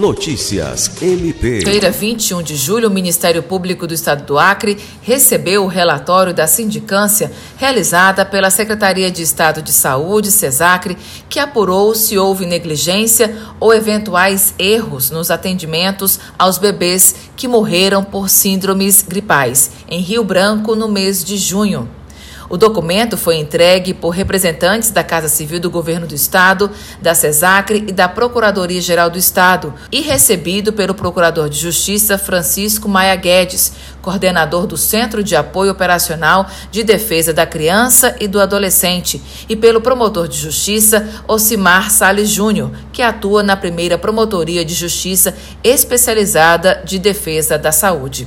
Notícias MP. Feira 21 de julho, o Ministério Público do Estado do Acre recebeu o relatório da sindicância realizada pela Secretaria de Estado de Saúde, CESACRE, que apurou se houve negligência ou eventuais erros nos atendimentos aos bebês que morreram por síndromes gripais em Rio Branco no mês de junho. O documento foi entregue por representantes da Casa Civil do Governo do Estado, da CESACRE e da Procuradoria-Geral do Estado e recebido pelo Procurador de Justiça Francisco Maia Guedes, coordenador do Centro de Apoio Operacional de Defesa da Criança e do Adolescente, e pelo promotor de Justiça Ocimar Sales Júnior, que atua na primeira Promotoria de Justiça especializada de Defesa da Saúde.